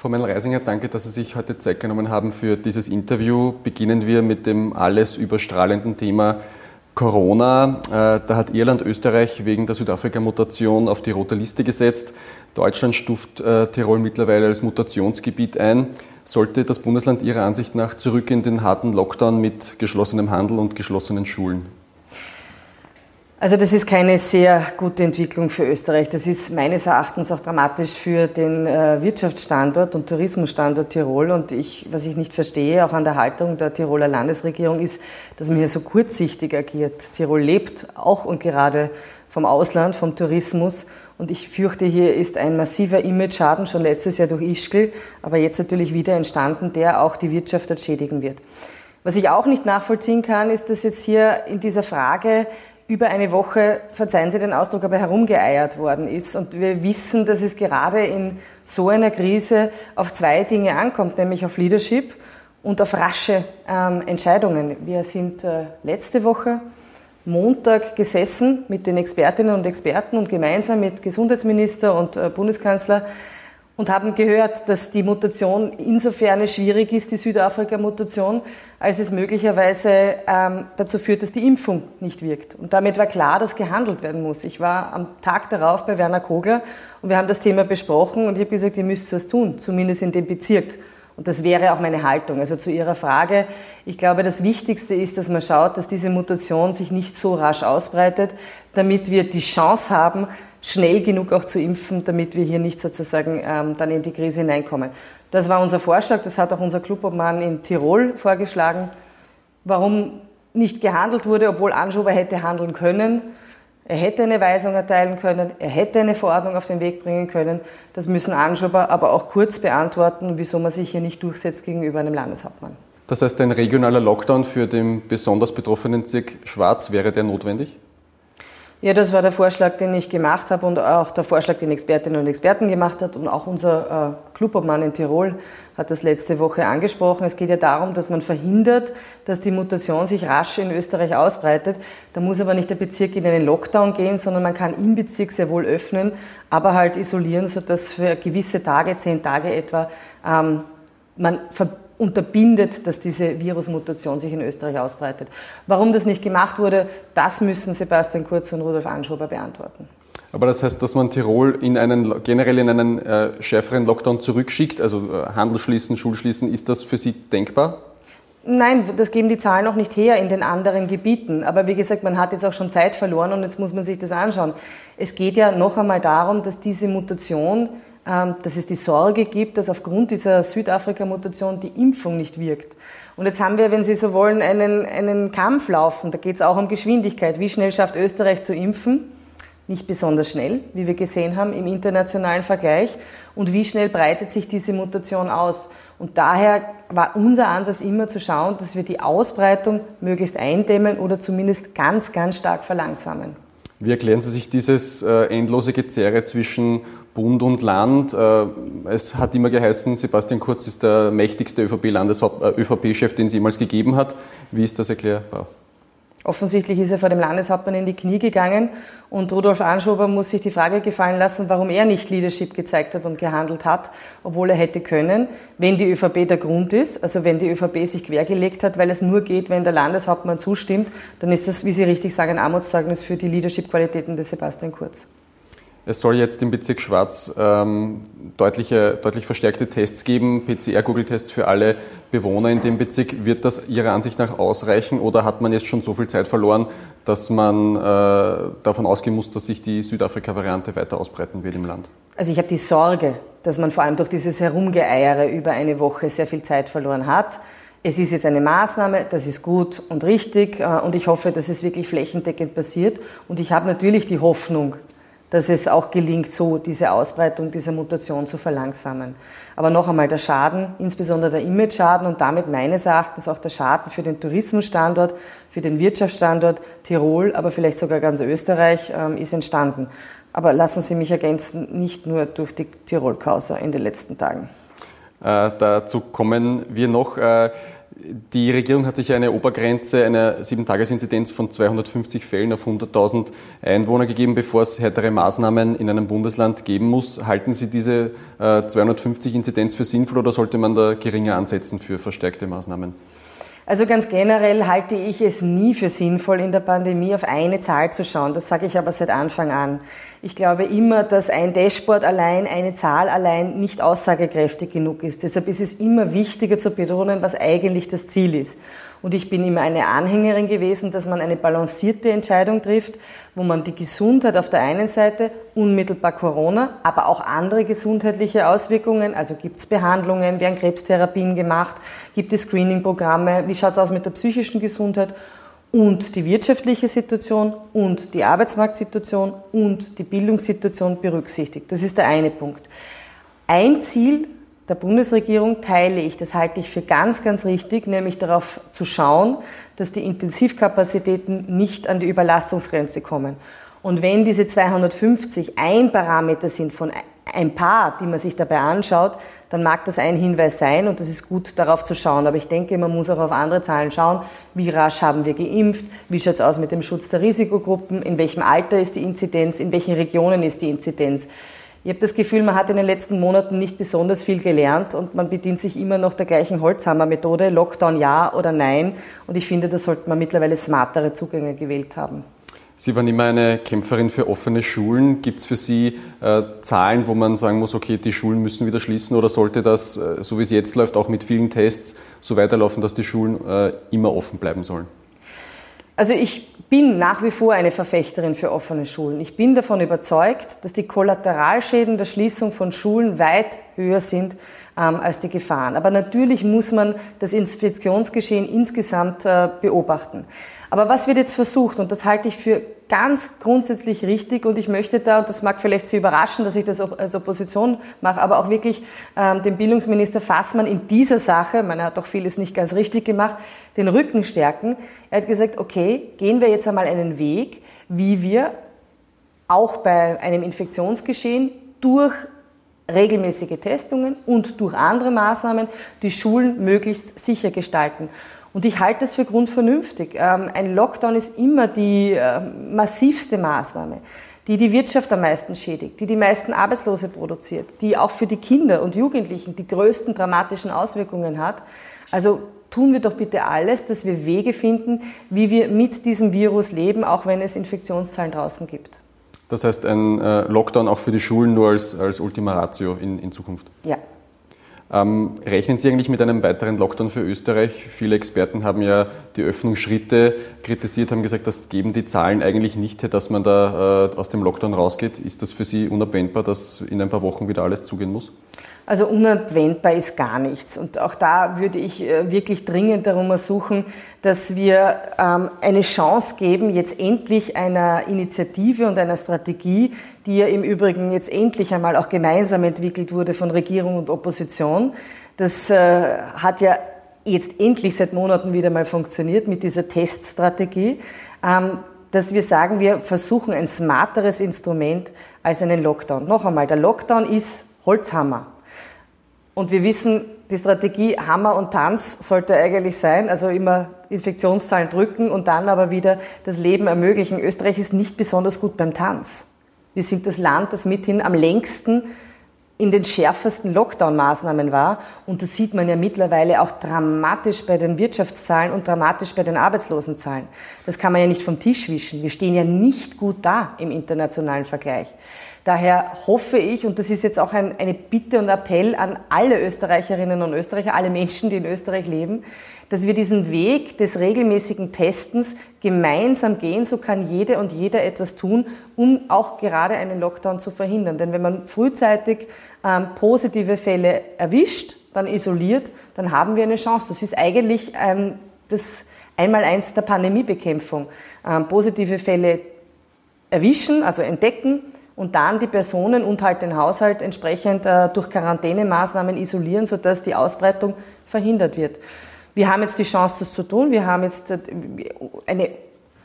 Frau Meinl-Reisinger, danke, dass Sie sich heute Zeit genommen haben für dieses Interview. Beginnen wir mit dem alles überstrahlenden Thema Corona. Äh, da hat Irland Österreich wegen der Südafrika-Mutation auf die rote Liste gesetzt. Deutschland stuft äh, Tirol mittlerweile als Mutationsgebiet ein. Sollte das Bundesland Ihrer Ansicht nach zurück in den harten Lockdown mit geschlossenem Handel und geschlossenen Schulen? Also das ist keine sehr gute Entwicklung für Österreich. Das ist meines Erachtens auch dramatisch für den äh, Wirtschaftsstandort und Tourismusstandort Tirol. Und ich, was ich nicht verstehe, auch an der Haltung der Tiroler Landesregierung, ist, dass man hier so kurzsichtig agiert. Tirol lebt auch und gerade vom Ausland, vom Tourismus. Und ich fürchte, hier ist ein massiver Image-Schaden schon letztes Jahr durch Ischgl, aber jetzt natürlich wieder entstanden, der auch die Wirtschaft dort schädigen wird. Was ich auch nicht nachvollziehen kann, ist, dass jetzt hier in dieser Frage über eine Woche, verzeihen Sie den Ausdruck, aber herumgeeiert worden ist. Und wir wissen, dass es gerade in so einer Krise auf zwei Dinge ankommt, nämlich auf Leadership und auf rasche ähm, Entscheidungen. Wir sind äh, letzte Woche Montag gesessen mit den Expertinnen und Experten und gemeinsam mit Gesundheitsminister und äh, Bundeskanzler und haben gehört, dass die Mutation insofern schwierig ist, die Südafrika-Mutation, als es möglicherweise ähm, dazu führt, dass die Impfung nicht wirkt. Und damit war klar, dass gehandelt werden muss. Ich war am Tag darauf bei Werner Kogler und wir haben das Thema besprochen und ich habe gesagt, ihr müsst was tun, zumindest in dem Bezirk. Und das wäre auch meine Haltung. Also zu Ihrer Frage. Ich glaube, das Wichtigste ist, dass man schaut, dass diese Mutation sich nicht so rasch ausbreitet, damit wir die Chance haben, schnell genug auch zu impfen, damit wir hier nicht sozusagen ähm, dann in die Krise hineinkommen. Das war unser Vorschlag, das hat auch unser Clubobmann in Tirol vorgeschlagen. Warum nicht gehandelt wurde, obwohl Anschober hätte handeln können. Er hätte eine Weisung erteilen können, er hätte eine Verordnung auf den Weg bringen können. Das müssen Anschober aber auch kurz beantworten, wieso man sich hier nicht durchsetzt gegenüber einem Landeshauptmann. Das heißt, ein regionaler Lockdown für den besonders betroffenen Bezirk Schwarz wäre der notwendig? Ja, das war der Vorschlag, den ich gemacht habe und auch der Vorschlag, den Expertinnen und Experten gemacht hat und auch unser äh, Clubobmann in Tirol hat das letzte Woche angesprochen. Es geht ja darum, dass man verhindert, dass die Mutation sich rasch in Österreich ausbreitet. Da muss aber nicht der Bezirk in einen Lockdown gehen, sondern man kann im Bezirk sehr wohl öffnen, aber halt isolieren, sodass für gewisse Tage, zehn Tage etwa, ähm, man unterbindet, dass diese Virusmutation sich in Österreich ausbreitet. Warum das nicht gemacht wurde, das müssen Sebastian Kurz und Rudolf Anschober beantworten. Aber das heißt, dass man Tirol in einen, generell in einen äh, schärferen Lockdown zurückschickt, also äh, Handel schließen, Schulschließen, ist das für Sie denkbar? Nein, das geben die Zahlen noch nicht her in den anderen Gebieten. Aber wie gesagt, man hat jetzt auch schon Zeit verloren und jetzt muss man sich das anschauen. Es geht ja noch einmal darum, dass diese Mutation dass es die Sorge gibt, dass aufgrund dieser Südafrika-Mutation die Impfung nicht wirkt. Und jetzt haben wir, wenn Sie so wollen, einen, einen Kampf laufen. Da geht es auch um Geschwindigkeit. Wie schnell schafft Österreich zu impfen? Nicht besonders schnell, wie wir gesehen haben im internationalen Vergleich. Und wie schnell breitet sich diese Mutation aus? Und daher war unser Ansatz immer zu schauen, dass wir die Ausbreitung möglichst eindämmen oder zumindest ganz, ganz stark verlangsamen. Wie erklären Sie sich dieses äh, endlose Gezerre zwischen Bund und Land? Äh, es hat immer geheißen, Sebastian Kurz ist der mächtigste ÖVP-Chef, äh, den es jemals gegeben hat. Wie ist das erklärbar? Offensichtlich ist er vor dem Landeshauptmann in die Knie gegangen und Rudolf Anschober muss sich die Frage gefallen lassen, warum er nicht Leadership gezeigt hat und gehandelt hat, obwohl er hätte können, wenn die ÖVP der Grund ist, also wenn die ÖVP sich quergelegt hat, weil es nur geht, wenn der Landeshauptmann zustimmt, dann ist das, wie Sie richtig sagen, ein Armutszeugnis für die Leadership-Qualitäten des Sebastian Kurz. Es soll jetzt im Bezirk Schwarz ähm, deutliche, deutlich verstärkte Tests geben, PCR-Google-Tests für alle Bewohner in dem Bezirk. Wird das Ihrer Ansicht nach ausreichen oder hat man jetzt schon so viel Zeit verloren, dass man äh, davon ausgehen muss, dass sich die Südafrika-Variante weiter ausbreiten wird im Land? Also ich habe die Sorge, dass man vor allem durch dieses Herumgeeiere über eine Woche sehr viel Zeit verloren hat. Es ist jetzt eine Maßnahme, das ist gut und richtig äh, und ich hoffe, dass es wirklich flächendeckend passiert. Und ich habe natürlich die Hoffnung, dass es auch gelingt, so diese Ausbreitung dieser Mutation zu verlangsamen. Aber noch einmal, der Schaden, insbesondere der Image-Schaden und damit meines Erachtens auch der Schaden für den Tourismusstandort, für den Wirtschaftsstandort Tirol, aber vielleicht sogar ganz Österreich, ähm, ist entstanden. Aber lassen Sie mich ergänzen, nicht nur durch die Tirol-Causa in den letzten Tagen. Äh, dazu kommen wir noch. Äh, die Regierung hat sich eine Obergrenze einer 7-Tages-Inzidenz von 250 Fällen auf 100.000 Einwohner gegeben, bevor es härtere Maßnahmen in einem Bundesland geben muss. Halten Sie diese 250 Inzidenz für sinnvoll oder sollte man da geringer ansetzen für verstärkte Maßnahmen? Also ganz generell halte ich es nie für sinnvoll, in der Pandemie auf eine Zahl zu schauen. Das sage ich aber seit Anfang an. Ich glaube immer, dass ein Dashboard allein, eine Zahl allein nicht aussagekräftig genug ist. Deshalb ist es immer wichtiger zu betonen, was eigentlich das Ziel ist. Und ich bin immer eine Anhängerin gewesen, dass man eine balancierte Entscheidung trifft, wo man die Gesundheit auf der einen Seite, unmittelbar Corona, aber auch andere gesundheitliche Auswirkungen, also gibt es Behandlungen, werden Krebstherapien gemacht, gibt es Screening-Programme, wie schaut es aus mit der psychischen Gesundheit und die wirtschaftliche Situation und die Arbeitsmarktsituation und die Bildungssituation berücksichtigt. Das ist der eine Punkt. Ein Ziel der Bundesregierung teile ich, das halte ich für ganz, ganz richtig, nämlich darauf zu schauen, dass die Intensivkapazitäten nicht an die Überlastungsgrenze kommen. Und wenn diese 250 ein Parameter sind von ein paar, die man sich dabei anschaut, dann mag das ein Hinweis sein und das ist gut darauf zu schauen. Aber ich denke, man muss auch auf andere Zahlen schauen. Wie rasch haben wir geimpft? Wie schaut es aus mit dem Schutz der Risikogruppen? In welchem Alter ist die Inzidenz? In welchen Regionen ist die Inzidenz? Ich habe das Gefühl, man hat in den letzten Monaten nicht besonders viel gelernt und man bedient sich immer noch der gleichen Holzhammer-Methode, Lockdown ja oder nein. Und ich finde, da sollte man mittlerweile smartere Zugänge gewählt haben. Sie waren immer eine Kämpferin für offene Schulen. Gibt es für Sie äh, Zahlen, wo man sagen muss, okay, die Schulen müssen wieder schließen oder sollte das, äh, so wie es jetzt läuft, auch mit vielen Tests so weiterlaufen, dass die Schulen äh, immer offen bleiben sollen? Also ich bin nach wie vor eine Verfechterin für offene Schulen. Ich bin davon überzeugt, dass die Kollateralschäden der Schließung von Schulen weit höher sind ähm, als die Gefahren. Aber natürlich muss man das Infektionsgeschehen insgesamt äh, beobachten. Aber was wird jetzt versucht, und das halte ich für ganz grundsätzlich richtig, und ich möchte da, und das mag vielleicht Sie überraschen, dass ich das als Opposition mache, aber auch wirklich ähm, dem Bildungsminister Fassmann in dieser Sache, man hat auch vieles nicht ganz richtig gemacht, den Rücken stärken. Er hat gesagt, okay, gehen wir jetzt einmal einen Weg, wie wir auch bei einem Infektionsgeschehen durch regelmäßige Testungen und durch andere Maßnahmen die Schulen möglichst sicher gestalten. Und ich halte es für grundvernünftig. Ähm, ein Lockdown ist immer die ähm, massivste Maßnahme, die die Wirtschaft am meisten schädigt, die die meisten Arbeitslose produziert, die auch für die Kinder und Jugendlichen die größten dramatischen Auswirkungen hat. Also tun wir doch bitte alles, dass wir Wege finden, wie wir mit diesem Virus leben, auch wenn es Infektionszahlen draußen gibt. Das heißt, ein äh, Lockdown auch für die Schulen nur als, als Ultima Ratio in, in Zukunft? Ja. Ähm, rechnen Sie eigentlich mit einem weiteren Lockdown für Österreich? Viele Experten haben ja die Öffnungsschritte kritisiert, haben gesagt, das geben die Zahlen eigentlich nicht her, dass man da äh, aus dem Lockdown rausgeht. Ist das für Sie unabwendbar, dass in ein paar Wochen wieder alles zugehen muss? Also unabwendbar ist gar nichts. Und auch da würde ich äh, wirklich dringend darum ersuchen, dass wir ähm, eine Chance geben, jetzt endlich einer Initiative und einer Strategie, die ja im Übrigen jetzt endlich einmal auch gemeinsam entwickelt wurde von Regierung und Opposition. Das äh, hat ja jetzt endlich seit Monaten wieder mal funktioniert mit dieser Teststrategie ähm, dass wir sagen, wir versuchen ein smarteres Instrument als einen Lockdown. Noch einmal, der Lockdown ist Holzhammer. Und wir wissen, die Strategie Hammer und Tanz sollte eigentlich sein, also immer Infektionszahlen drücken und dann aber wieder das Leben ermöglichen. Österreich ist nicht besonders gut beim Tanz. Wir sind das Land, das mithin am längsten in den schärfsten Lockdown-Maßnahmen war. Und das sieht man ja mittlerweile auch dramatisch bei den Wirtschaftszahlen und dramatisch bei den Arbeitslosenzahlen. Das kann man ja nicht vom Tisch wischen. Wir stehen ja nicht gut da im internationalen Vergleich. Daher hoffe ich, und das ist jetzt auch ein, eine Bitte und Appell an alle Österreicherinnen und Österreicher, alle Menschen, die in Österreich leben, dass wir diesen Weg des regelmäßigen Testens gemeinsam gehen. So kann jede und jeder etwas tun, um auch gerade einen Lockdown zu verhindern. Denn wenn man frühzeitig ähm, positive Fälle erwischt, dann isoliert, dann haben wir eine Chance. Das ist eigentlich ähm, das Einmaleins der Pandemiebekämpfung. Ähm, positive Fälle erwischen, also entdecken, und dann die Personen und halt den Haushalt entsprechend äh, durch Quarantänemaßnahmen isolieren, sodass die Ausbreitung verhindert wird. Wir haben jetzt die Chance, das zu tun. Wir haben jetzt äh, eine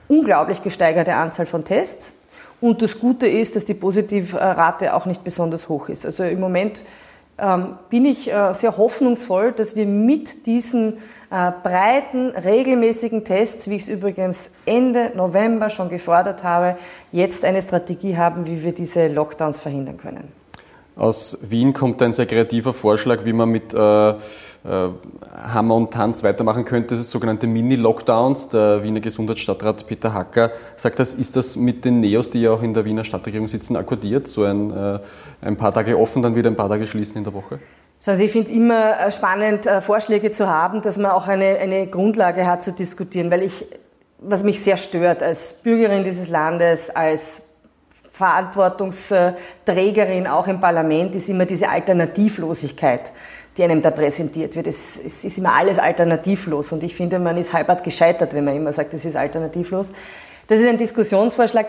unglaublich gesteigerte Anzahl von Tests. Und das Gute ist, dass die Positivrate auch nicht besonders hoch ist. Also im Moment bin ich äh, sehr hoffnungsvoll, dass wir mit diesen äh, breiten, regelmäßigen Tests, wie ich es übrigens Ende November schon gefordert habe, jetzt eine Strategie haben, wie wir diese Lockdowns verhindern können. Aus Wien kommt ein sehr kreativer Vorschlag, wie man mit äh, äh, Hammer und Tanz weitermachen könnte, sogenannte Mini-Lockdowns. Der Wiener Gesundheitsstadtrat Peter Hacker sagt das, ist das mit den Neos, die ja auch in der Wiener Stadtregierung sitzen, akkordiert? So ein, äh, ein paar Tage offen, dann wieder ein paar Tage schließen in der Woche? Also ich finde immer äh, spannend, äh, Vorschläge zu haben, dass man auch eine, eine Grundlage hat zu diskutieren, weil ich, was mich sehr stört als Bürgerin dieses Landes, als Verantwortungsträgerin auch im Parlament, ist immer diese Alternativlosigkeit, die einem da präsentiert wird. Es, es ist immer alles alternativlos und ich finde, man ist halbart gescheitert, wenn man immer sagt, es ist alternativlos. Das ist ein Diskussionsvorschlag.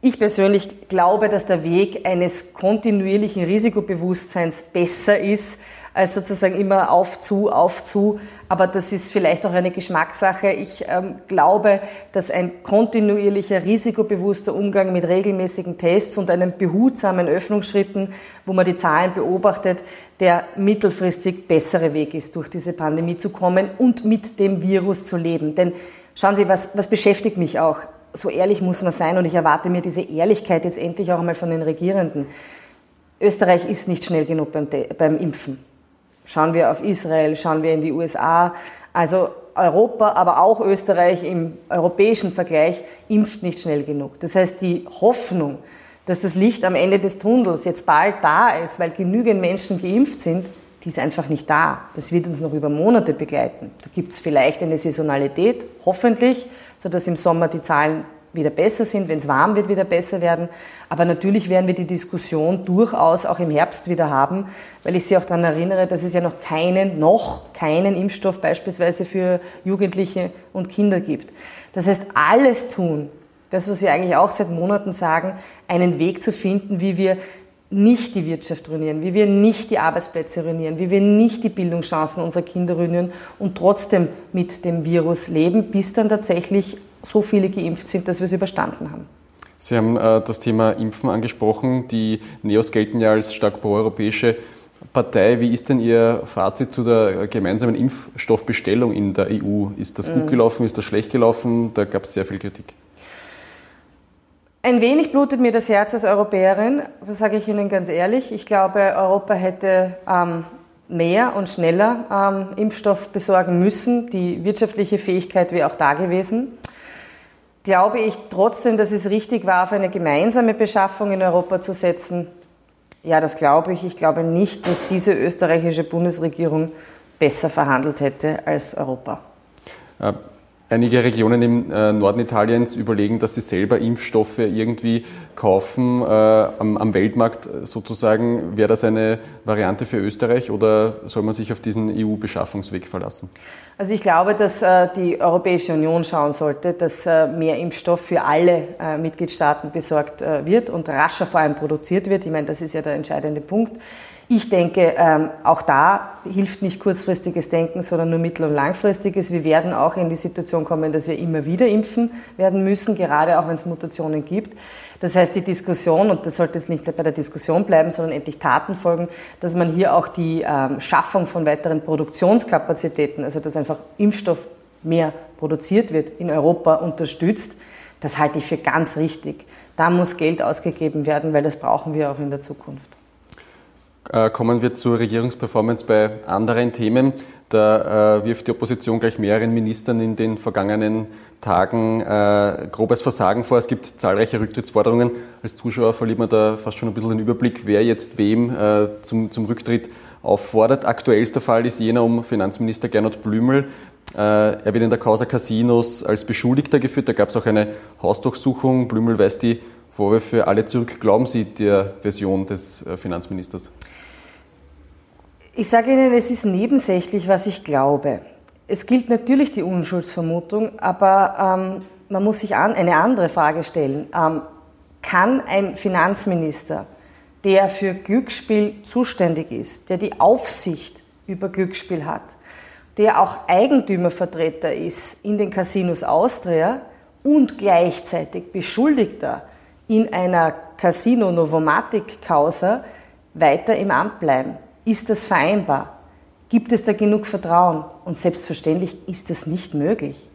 Ich persönlich glaube, dass der Weg eines kontinuierlichen Risikobewusstseins besser ist, als sozusagen immer auf zu, auf zu. Aber das ist vielleicht auch eine Geschmackssache. Ich ähm, glaube, dass ein kontinuierlicher, risikobewusster Umgang mit regelmäßigen Tests und einem behutsamen Öffnungsschritten, wo man die Zahlen beobachtet, der mittelfristig bessere Weg ist, durch diese Pandemie zu kommen und mit dem Virus zu leben. Denn schauen Sie, was, was beschäftigt mich auch? so ehrlich muss man sein und ich erwarte mir diese Ehrlichkeit jetzt endlich auch einmal von den Regierenden. Österreich ist nicht schnell genug beim, beim Impfen. Schauen wir auf Israel, schauen wir in die USA. Also Europa, aber auch Österreich im europäischen Vergleich impft nicht schnell genug. Das heißt, die Hoffnung, dass das Licht am Ende des Tunnels jetzt bald da ist, weil genügend Menschen geimpft sind, die ist einfach nicht da. Das wird uns noch über Monate begleiten. Da gibt es vielleicht eine Saisonalität, hoffentlich, sodass im Sommer die Zahlen wieder besser sind, wenn es warm wird, wieder besser werden. Aber natürlich werden wir die Diskussion durchaus auch im Herbst wieder haben, weil ich Sie auch daran erinnere, dass es ja noch keinen, noch keinen Impfstoff beispielsweise für Jugendliche und Kinder gibt. Das heißt, alles tun, das, was wir eigentlich auch seit Monaten sagen, einen Weg zu finden, wie wir nicht die Wirtschaft ruinieren, wie wir nicht die Arbeitsplätze ruinieren, wie wir nicht die Bildungschancen unserer Kinder ruinieren und trotzdem mit dem Virus leben, bis dann tatsächlich so viele geimpft sind, dass wir es überstanden haben. Sie haben äh, das Thema Impfen angesprochen. Die Neos gelten ja als stark proeuropäische Partei. Wie ist denn Ihr Fazit zu der gemeinsamen Impfstoffbestellung in der EU? Ist das gut mhm. gelaufen? Ist das schlecht gelaufen? Da gab es sehr viel Kritik. Ein wenig blutet mir das Herz als Europäerin, das sage ich Ihnen ganz ehrlich. Ich glaube, Europa hätte ähm, mehr und schneller ähm, Impfstoff besorgen müssen. Die wirtschaftliche Fähigkeit wäre auch da gewesen. Glaube ich trotzdem, dass es richtig war, auf eine gemeinsame Beschaffung in Europa zu setzen? Ja, das glaube ich. Ich glaube nicht, dass diese österreichische Bundesregierung besser verhandelt hätte als Europa. Äh, Einige Regionen im äh, Norden Italiens überlegen, dass sie selber Impfstoffe irgendwie kaufen äh, am, am, Weltmarkt sozusagen. Wäre das eine Variante für Österreich oder soll man sich auf diesen EU-Beschaffungsweg verlassen? Also ich glaube, dass äh, die Europäische Union schauen sollte, dass äh, mehr Impfstoff für alle äh, Mitgliedstaaten besorgt wird und rascher vor allem produziert wird. Ich meine, das ist ja der entscheidende Punkt. Ich denke, ähm, auch da hilft nicht kurzfristiges Denken, sondern nur mittel- und langfristiges. Wir werden auch in die Situation kommen, dass wir immer wieder impfen werden müssen, gerade auch wenn es Mutationen gibt. Das heißt, die Diskussion, und das sollte jetzt nicht bei der Diskussion bleiben, sondern endlich Taten folgen, dass man hier auch die ähm, Schaffung von weiteren Produktionskapazitäten, also dass einfach Impfstoff mehr produziert wird, in Europa unterstützt. Das halte ich für ganz richtig. Da muss Geld ausgegeben werden, weil das brauchen wir auch in der Zukunft. Äh, kommen wir zur Regierungsperformance bei anderen Themen. Da äh, wirft die Opposition gleich mehreren Ministern in den vergangenen Tagen äh, grobes Versagen vor. Es gibt zahlreiche Rücktrittsforderungen. Als Zuschauer verliert man da fast schon ein bisschen den Überblick, wer jetzt wem äh, zum, zum Rücktritt auffordert. Aktuellster Fall ist jener um Finanzminister Gernot Blümel. Äh, er wird in der Causa Casinos als Beschuldigter geführt. Da gab es auch eine Hausdurchsuchung. Blümel weist die Vorwürfe alle zurück. Glauben Sie der Version des äh, Finanzministers? Ich sage Ihnen, es ist nebensächlich, was ich glaube. Es gilt natürlich die Unschuldsvermutung, aber ähm, man muss sich an, eine andere Frage stellen. Ähm, kann ein Finanzminister, der für Glücksspiel zuständig ist, der die Aufsicht über Glücksspiel hat, der auch Eigentümervertreter ist in den Casinos Austria und gleichzeitig Beschuldigter in einer Casino Novomatic Causa weiter im Amt bleiben? Ist das vereinbar? Gibt es da genug Vertrauen? Und selbstverständlich ist das nicht möglich.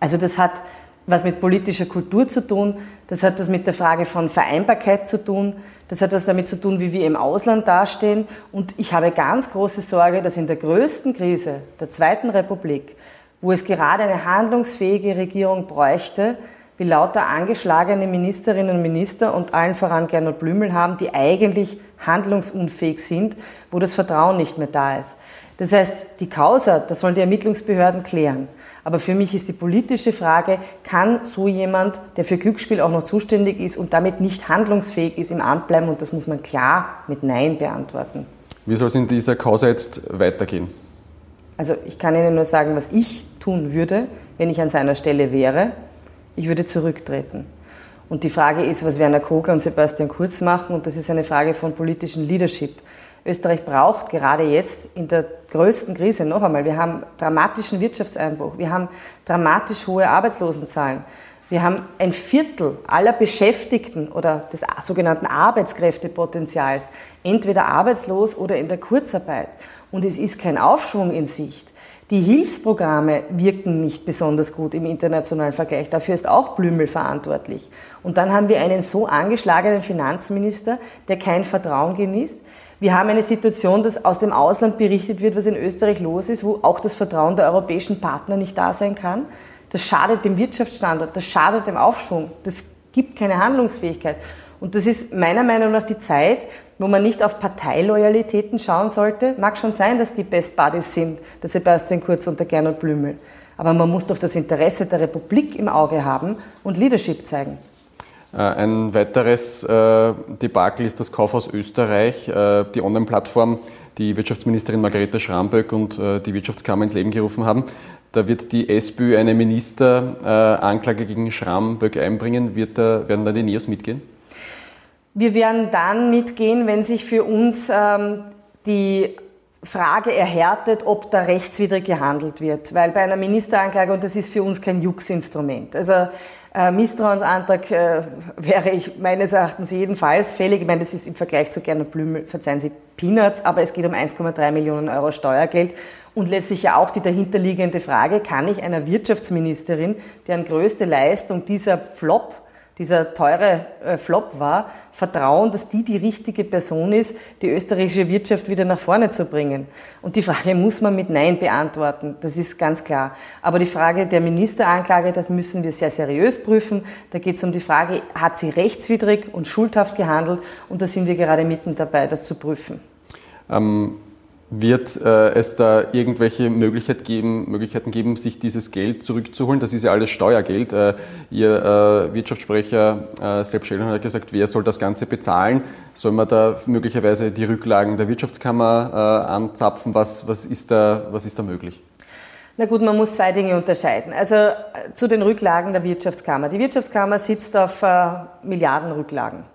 Also das hat was mit politischer Kultur zu tun, das hat was mit der Frage von Vereinbarkeit zu tun, das hat was damit zu tun, wie wir im Ausland dastehen. Und ich habe ganz große Sorge, dass in der größten Krise der Zweiten Republik, wo es gerade eine handlungsfähige Regierung bräuchte, wir lauter angeschlagene Ministerinnen und Minister und allen voran Gernot Blümel haben, die eigentlich handlungsunfähig sind, wo das Vertrauen nicht mehr da ist. Das heißt, die Causa, das sollen die Ermittlungsbehörden klären. Aber für mich ist die politische Frage, kann so jemand, der für Glücksspiel auch noch zuständig ist und damit nicht handlungsfähig ist, im Amt bleiben? Und das muss man klar mit Nein beantworten. Wie soll es in dieser Causa jetzt weitergehen? Also ich kann Ihnen nur sagen, was ich tun würde, wenn ich an seiner Stelle wäre. Ich würde zurücktreten. Und die Frage ist, was Werner Kogler und Sebastian Kurz machen. Und das ist eine Frage von politischem Leadership. Österreich braucht gerade jetzt in der größten Krise noch einmal, wir haben dramatischen Wirtschaftseinbruch, wir haben dramatisch hohe Arbeitslosenzahlen, wir haben ein Viertel aller Beschäftigten oder des sogenannten Arbeitskräftepotenzials entweder arbeitslos oder in der Kurzarbeit. Und es ist kein Aufschwung in Sicht. Die Hilfsprogramme wirken nicht besonders gut im internationalen Vergleich. Dafür ist auch Blümel verantwortlich. Und dann haben wir einen so angeschlagenen Finanzminister, der kein Vertrauen genießt. Wir haben eine Situation, dass aus dem Ausland berichtet wird, was in Österreich los ist, wo auch das Vertrauen der europäischen Partner nicht da sein kann. Das schadet dem Wirtschaftsstandort, das schadet dem Aufschwung, das gibt keine Handlungsfähigkeit. Und das ist meiner Meinung nach die Zeit, wo man nicht auf Parteiloyalitäten schauen sollte. Mag schon sein, dass die Best Buddies sind, der Sebastian Kurz und der Gernot Blümel. Aber man muss doch das Interesse der Republik im Auge haben und Leadership zeigen. Äh, ein weiteres äh, Debakel ist das Kaufhaus Österreich, äh, die Online-Plattform, die Wirtschaftsministerin Margarete Schramböck und die Wirtschaftskammer ins Leben gerufen haben. Da wird die SPÖ eine Ministeranklage gegen Schramböck einbringen. Werden da die NEOS mitgehen? Wir werden dann mitgehen, wenn sich für uns ähm, die Frage erhärtet, ob da rechtswidrig gehandelt wird. Weil bei einer Ministeranklage, und das ist für uns kein Jux-Instrument, also äh, Misstrauensantrag äh, wäre ich meines Erachtens jedenfalls fällig. Ich meine, das ist im Vergleich zu Gernot Blümel, verzeihen Sie, Peanuts, aber es geht um 1,3 Millionen Euro Steuergeld. Und letztlich ja auch die dahinterliegende Frage, kann ich einer Wirtschaftsministerin, deren größte Leistung dieser Flop dieser teure äh, Flop war, vertrauen, dass die die richtige Person ist, die österreichische Wirtschaft wieder nach vorne zu bringen. Und die Frage muss man mit Nein beantworten, das ist ganz klar. Aber die Frage der Ministeranklage, das müssen wir sehr seriös prüfen. Da geht es um die Frage, hat sie rechtswidrig und schuldhaft gehandelt? Und da sind wir gerade mitten dabei, das zu prüfen. Ähm wird äh, es da irgendwelche Möglichkeit geben, Möglichkeiten geben, sich dieses Geld zurückzuholen? Das ist ja alles Steuergeld. Äh, Ihr äh, Wirtschaftssprecher äh, Sepp Schellner hat gesagt, wer soll das Ganze bezahlen? Soll man da möglicherweise die Rücklagen der Wirtschaftskammer äh, anzapfen? Was, was, ist da, was ist da möglich? Na gut, man muss zwei Dinge unterscheiden. Also äh, zu den Rücklagen der Wirtschaftskammer. Die Wirtschaftskammer sitzt auf äh, Milliardenrücklagen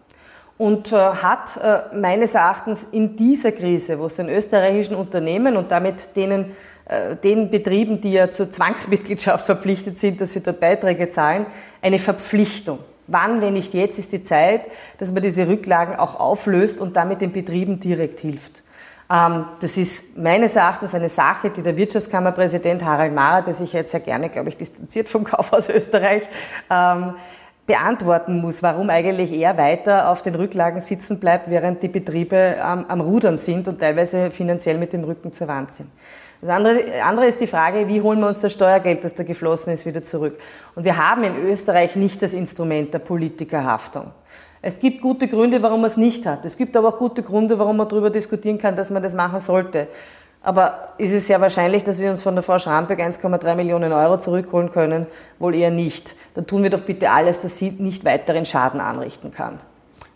und äh, hat äh, meines Erachtens in dieser Krise, wo es den österreichischen Unternehmen und damit denen, äh, den Betrieben, die ja zur Zwangsmitgliedschaft verpflichtet sind, dass sie dort Beiträge zahlen, eine Verpflichtung. Wann, wenn nicht jetzt, ist die Zeit, dass man diese Rücklagen auch auflöst und damit den Betrieben direkt hilft. Ähm, das ist meines Erachtens eine Sache, die der Wirtschaftskammerpräsident Harald Mara, der sich jetzt sehr gerne, glaube ich, distanziert vom Kaufhaus Österreich, ähm, beantworten muss, warum eigentlich er weiter auf den Rücklagen sitzen bleibt, während die Betriebe am, am Rudern sind und teilweise finanziell mit dem Rücken zur Wand sind. Das andere, andere ist die Frage, wie holen wir uns das Steuergeld, das da geflossen ist, wieder zurück? Und wir haben in Österreich nicht das Instrument der Politikerhaftung. Es gibt gute Gründe, warum man es nicht hat. Es gibt aber auch gute Gründe, warum man darüber diskutieren kann, dass man das machen sollte. Aber ist es sehr wahrscheinlich, dass wir uns von der Frau Schramberg 1,3 Millionen Euro zurückholen können? Wohl eher nicht. Dann tun wir doch bitte alles, dass sie nicht weiteren Schaden anrichten kann.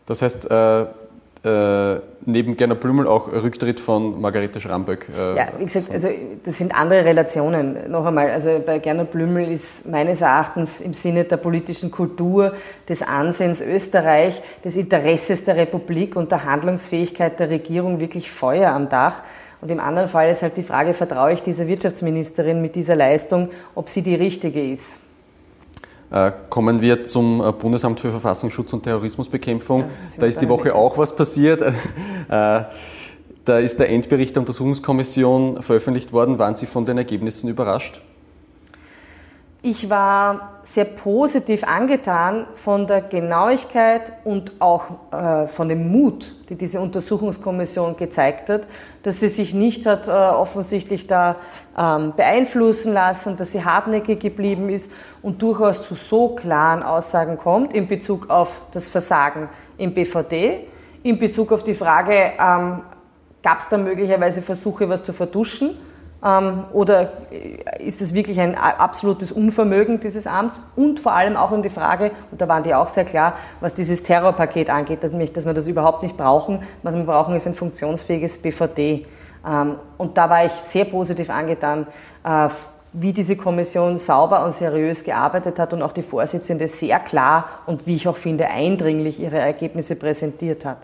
Das heißt, äh, äh, neben Gerner Blümel auch Rücktritt von Margarete Schramböck. Äh, ja, wie gesagt, also das sind andere Relationen. Noch einmal, also bei Gerner Blümel ist meines Erachtens im Sinne der politischen Kultur, des Ansehens Österreich, des Interesses der Republik und der Handlungsfähigkeit der Regierung wirklich Feuer am Dach. Und im anderen Fall ist halt die Frage, vertraue ich dieser Wirtschaftsministerin mit dieser Leistung, ob sie die richtige ist. Äh, kommen wir zum äh, Bundesamt für Verfassungsschutz und Terrorismusbekämpfung. Ja, da ist die Woche auch was passiert. Äh, Da ist der Endbericht der Untersuchungskommission veröffentlicht worden. Waren Sie von den Ergebnissen überrascht? Ich war sehr positiv angetan von der Genauigkeit und auch äh, von dem Mut, die diese Untersuchungskommission gezeigt hat, dass sie sich nicht hat äh, offensichtlich da ähm, beeinflussen lassen, dass sie hartnäckig geblieben ist und durchaus zu so klaren Aussagen kommt in Bezug auf das Versagen im BVD, in Bezug auf die Frage, ähm, gab es da möglicherweise Versuche, was zu verduschen? Ähm, oder ist es wirklich ein absolutes Unvermögen dieses Amts? Und vor allem auch in die Frage, und da waren die auch sehr klar, was dieses Terrorpaket angeht, nämlich, dass wir das überhaupt nicht brauchen. Was wir brauchen, ist ein funktionsfähiges BVD. Ähm, und da war ich sehr positiv angetan, äh, wie diese Kommission sauber und seriös gearbeitet hat und auch die Vorsitzende sehr klar und wie ich auch finde eindringlich ihre Ergebnisse präsentiert hat.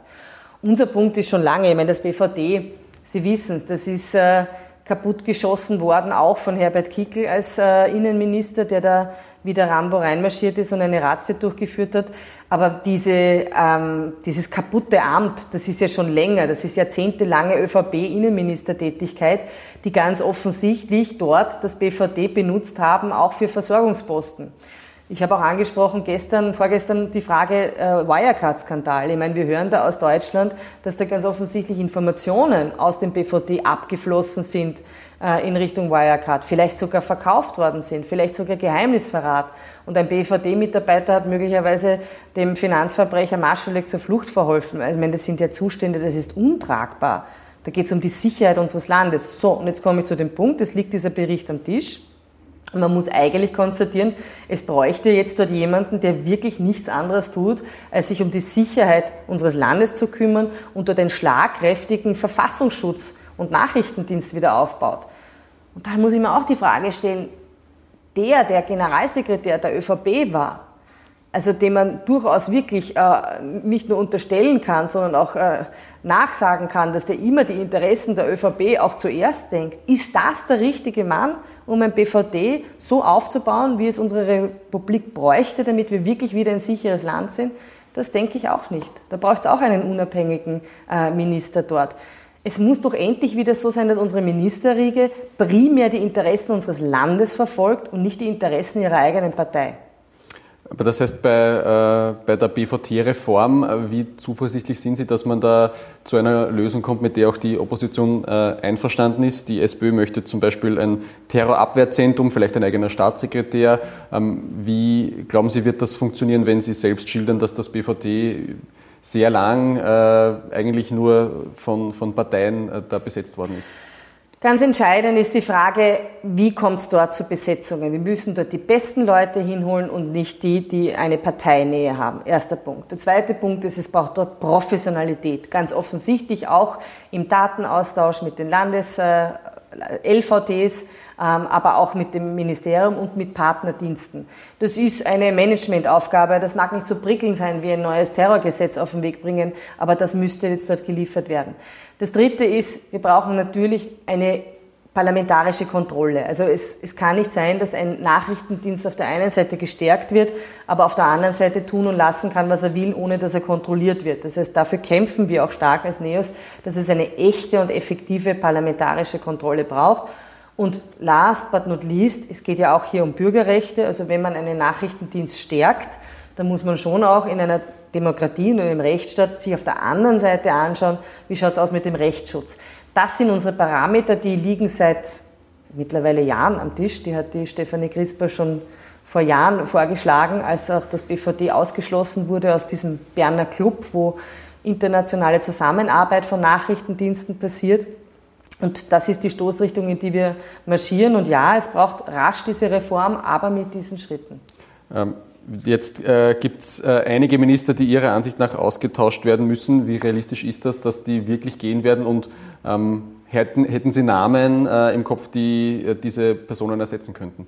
Unser Punkt ist schon lange, ich meine, das BVD, Sie wissen es, das ist äh, kaputtgeschossen worden, auch von Herbert Kickl als äh, Innenminister, der da wieder Rambo reinmarschiert ist und eine Ratze durchgeführt hat. Aber diese, ähm, dieses kaputte Amt, das ist ja schon länger, das ist jahrzehntelange ÖVP-Innenministertätigkeit, die ganz offensichtlich dort das BVD benutzt haben, auch für Versorgungsposten. Ich habe auch angesprochen gestern, vorgestern die Frage äh, Wirecard-Skandal. Ich meine, wir hören da aus Deutschland, dass da ganz offensichtlich Informationen aus dem BVD abgeflossen sind äh, in Richtung Wirecard, vielleicht sogar verkauft worden sind, vielleicht sogar Geheimnisverrat. Und ein BVD-Mitarbeiter hat möglicherweise dem Finanzverbrecher Marschalek zur Flucht verholfen. Also, ich meine, das sind ja Zustände, das ist untragbar. Da geht es um die Sicherheit unseres Landes. So, und jetzt komme ich zu dem Punkt, es liegt dieser Bericht am Tisch. Man muss eigentlich konstatieren, es bräuchte jetzt dort jemanden, der wirklich nichts anderes tut, als sich um die Sicherheit unseres Landes zu kümmern und dort einen schlagkräftigen Verfassungsschutz und Nachrichtendienst wieder aufbaut. Und da muss ich mir auch die Frage stellen, der, der Generalsekretär der ÖVP war, also dem man durchaus wirklich äh, nicht nur unterstellen kann, sondern auch äh, nachsagen kann, dass der immer die Interessen der ÖVP auch zuerst denkt. Ist das der richtige Mann, um ein BVD so aufzubauen, wie es unsere Republik bräuchte, damit wir wirklich wieder ein sicheres Land sind? Das denke ich auch nicht. Da braucht es auch einen unabhängigen äh, Minister dort. Es muss doch endlich wieder so sein, dass unsere Ministerriege primär die Interessen unseres Landes verfolgt und nicht die Interessen ihrer eigenen Partei. Aber das heißt, bei, äh, bei der BVT-Reform, äh, wie zuversichtlich sind Sie, dass man da zu einer Lösung kommt, mit der auch die Opposition äh, einverstanden ist? Die SPÖ möchte zum Beispiel ein Terrorabwehrzentrum, vielleicht ein eigener Staatssekretär. Ähm, wie glauben Sie, wird das funktionieren, wenn Sie selbst schildern, dass das BVT sehr lang äh, eigentlich nur von, von Parteien äh, da besetzt worden ist? Ganz entscheidend ist die Frage, wie kommt es dort zu Besetzungen? Wir müssen dort die besten Leute hinholen und nicht die, die eine Parteinähe haben. Erster Punkt. Der zweite Punkt ist, es braucht dort Professionalität. Ganz offensichtlich auch im Datenaustausch mit den Landes, äh, LVTs, ähm, aber auch mit dem Ministerium und mit Partnerdiensten. Das ist eine Managementaufgabe. Das mag nicht so prickelnd sein wie ein neues Terrorgesetz auf den Weg bringen, aber das müsste jetzt dort geliefert werden. Das Dritte ist, wir brauchen natürlich eine parlamentarische Kontrolle. Also es, es kann nicht sein, dass ein Nachrichtendienst auf der einen Seite gestärkt wird, aber auf der anderen Seite tun und lassen kann, was er will, ohne dass er kontrolliert wird. Das heißt, dafür kämpfen wir auch stark als NEOS, dass es eine echte und effektive parlamentarische Kontrolle braucht. Und last but not least, es geht ja auch hier um Bürgerrechte. Also wenn man einen Nachrichtendienst stärkt, dann muss man schon auch in einer Demokratie und einem Rechtsstaat sich auf der anderen Seite anschauen, wie schaut es aus mit dem Rechtsschutz. Das sind unsere Parameter, die liegen seit mittlerweile Jahren am Tisch. Die hat die Stefanie Crisper schon vor Jahren vorgeschlagen, als auch das BVD ausgeschlossen wurde aus diesem Berner Club, wo internationale Zusammenarbeit von Nachrichtendiensten passiert. Und das ist die Stoßrichtung, in die wir marschieren. Und ja, es braucht rasch diese Reform, aber mit diesen Schritten. Ähm, jetzt äh, gibt es äh, einige Minister, die Ihrer Ansicht nach ausgetauscht werden müssen. Wie realistisch ist das, dass die wirklich gehen werden? Und ähm, hätten, hätten Sie Namen äh, im Kopf, die äh, diese Personen ersetzen könnten?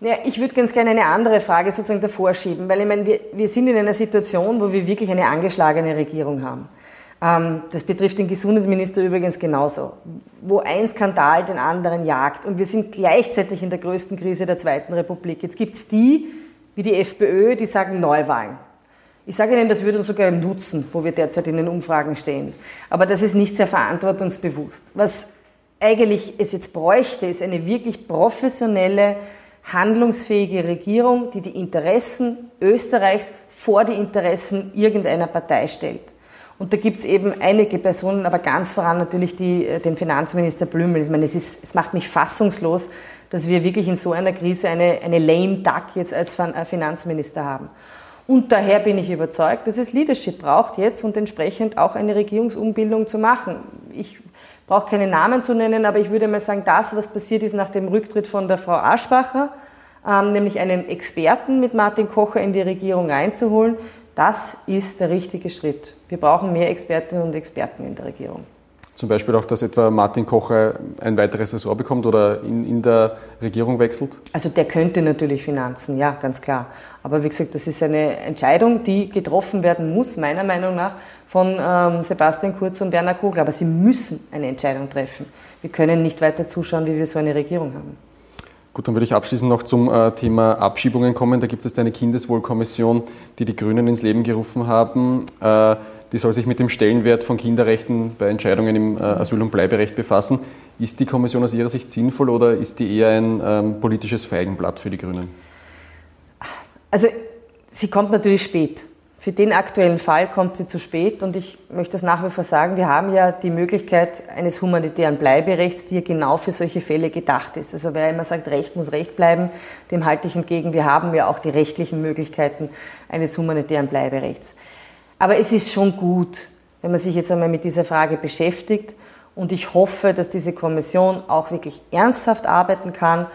Ja, ich würde ganz gerne eine andere Frage sozusagen davor schieben, weil ich meine, wir, wir sind in einer Situation, wo wir wirklich eine angeschlagene Regierung haben. Ähm, das betrifft den Gesundheitsminister übrigens genauso, wo ein Skandal den anderen jagt. Und wir sind gleichzeitig in der größten Krise der Zweiten Republik. Jetzt gibt es die, wie die FPÖ, die sagen Neuwahlen. Ich sage Ihnen, das würde uns sogar nutzen, wo wir derzeit in den Umfragen stehen. Aber das ist nicht sehr verantwortungsbewusst. Was eigentlich es jetzt bräuchte, ist eine wirklich professionelle, handlungsfähige Regierung, die die Interessen Österreichs vor die Interessen irgendeiner Partei stellt. Und da gibt es eben einige Personen, aber ganz voran natürlich die, äh, den Finanzminister Blümel. Ich meine, es, ist, es macht mich fassungslos, dass wir wirklich in so einer Krise eine, eine lame duck jetzt als äh, Finanzminister haben. Und daher bin ich überzeugt, dass es Leadership braucht jetzt und entsprechend auch eine Regierungsumbildung zu machen. Ich brauche keine Namen zu nennen, aber ich würde mal sagen, das, was passiert ist nach dem Rücktritt von der Frau Aschbacher, ähm, nämlich einen Experten mit Martin Kocher in die Regierung reinzuholen, das ist der richtige Schritt. Wir brauchen mehr Expertinnen und Experten in der Regierung. Zum Beispiel auch, dass etwa Martin Kocher ein weiteres Ressort bekommt oder in, in der Regierung wechselt? Also der könnte natürlich Finanzen, ja, ganz klar. Aber wie gesagt, das ist eine Entscheidung, die getroffen werden muss, meiner Meinung nach, von ähm, Sebastian Kurz und Werner Kogler. Aber sie müssen eine Entscheidung treffen. Wir können nicht weiter zuschauen, wie wir so eine Regierung haben. Gut, dann würde ich abschließend noch zum äh, Thema Abschiebungen kommen. Da gibt es eine Kindeswohlkommission, die die Grünen ins Leben gerufen haben. Äh, die soll sich mit dem Stellenwert von Kinderrechten bei Entscheidungen im äh, Asyl- und Bleiberecht befassen. Ist die Kommission aus Ihrer Sicht sinnvoll oder ist die eher ein ähm, politisches Feigenblatt für die Grünen? Also sie kommt natürlich spät. Für den aktuellen Fall kommt sie zu spät und ich möchte das nach wie vor sagen, wir haben ja die Möglichkeit eines humanitären Bleiberechts, die ja genau für solche Fälle gedacht ist. Also wer immer sagt, Recht muss Recht bleiben, dem halte ich entgegen, wir haben ja auch die rechtlichen Möglichkeiten eines humanitären Bleiberechts. Aber es ist schon gut, wenn man sich jetzt einmal mit dieser Frage beschäftigt und ich hoffe, dass diese Kommission auch wirklich ernsthaft arbeiten kann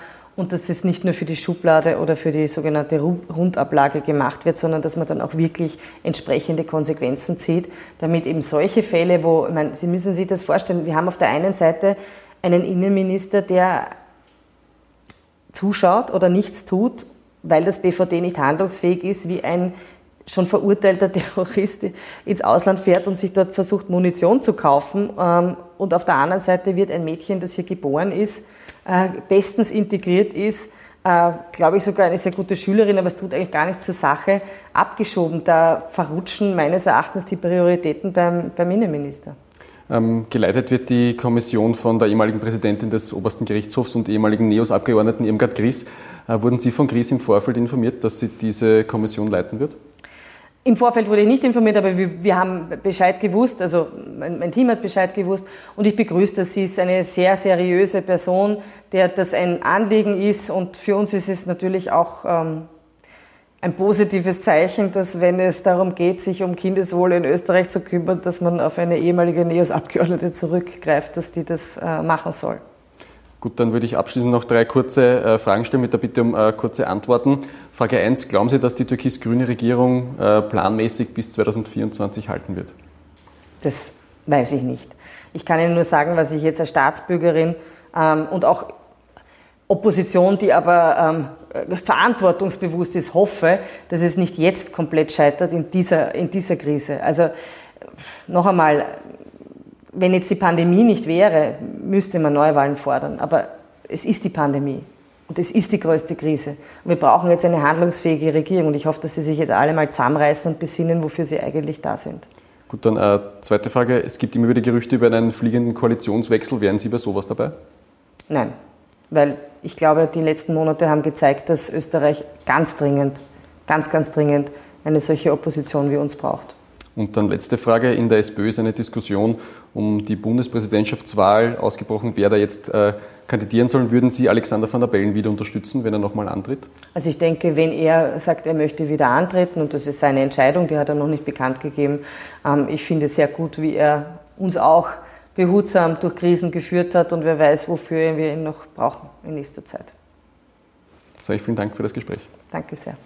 und dass das nicht nur für die Schublade oder für die sogenannte Rundablage gemacht wird, sondern dass man dann auch wirklich entsprechende Konsequenzen zieht, damit eben solche Fälle, wo, ich meine, Sie müssen sich das vorstellen, wir haben auf der einen Seite einen Innenminister, der zuschaut oder nichts tut, weil das BVD nicht handlungsfähig ist, wie ein schon verurteilter Terrorist ins Ausland fährt und sich dort versucht, Munition zu kaufen. Ähm, und auf der anderen Seite wird ein Mädchen, das hier geboren ist, bestens integriert ist, äh, glaube ich sogar eine sehr gute Schülerin, aber es tut eigentlich gar nichts zur Sache, abgeschoben. Da verrutschen meines Erachtens die Prioritäten beim, beim Innenminister. Ähm, geleitet wird die Kommission von der ehemaligen Präsidentin des Obersten Gerichtshofs und ehemaligen NEOS-Abgeordneten Irmgard Gries. Äh, wurden Sie von Gries im Vorfeld informiert, dass sie diese Kommission leiten wird? Im Vorfeld wurde ich nicht informiert, aber wir, wir haben Bescheid gewusst, also mein, mein, Team hat Bescheid gewusst und ich begrüße das. Sie ist eine sehr seriöse Person, der das ein Anliegen ist und für uns ist es natürlich auch ähm, ein positives Zeichen, dass wenn es darum geht, sich um Kindeswohl in Österreich zu kümmern, dass man auf eine ehemalige NEOS-Abgeordnete zurückgreift, dass die das äh, machen soll. Gut, dann würde ich abschließend noch drei kurze äh, Fragen stellen mit der Bitte um äh, kurze Antworten. Frage 1, glauben Sie, dass die türkis-grüne Regierung äh, planmäßig bis 2024 halten wird? Das weiß ich nicht. Ich kann Ihnen nur sagen, was ich jetzt als Staatsbürgerin ähm, und auch Opposition, die aber ähm, verantwortungsbewusst ist, hoffe, dass es nicht jetzt komplett scheitert in dieser, in dieser Krise. Also noch einmal, wenn jetzt die Pandemie nicht wäre, müsste man Neuwahlen fordern. Aber es ist die Pandemie. Und es ist die größte Krise. Und wir brauchen jetzt eine handlungsfähige Regierung. Und ich hoffe, dass sie sich jetzt alle mal zusammenreißen und besinnen, wofür sie eigentlich da sind. Gut, dann äh, zweite Frage. Es gibt immer wieder Gerüchte über einen fliegenden Koalitionswechsel. Wären Sie bei sowas dabei? Nein, weil ich glaube, die letzten Monate haben gezeigt, dass Österreich ganz dringend, ganz, ganz dringend eine solche Opposition wie uns braucht. Und dann letzte Frage. In der SPÖ ist eine Diskussion um die Bundespräsidentschaftswahl ausgebrochen, wer da jetzt äh, kandidieren soll. Würden Sie Alexander van der Bellen wieder unterstützen, wenn er nochmal antritt? Also ich denke, wenn er sagt, er möchte wieder antreten, und das ist seine Entscheidung, die hat er noch nicht bekannt gegeben, ähm, ich finde sehr gut, wie er uns auch behutsam durch Krisen geführt hat und wer weiß, wofür wir ihn noch brauchen in nächster Zeit. Sage ich vielen Dank für das Gespräch. Danke sehr.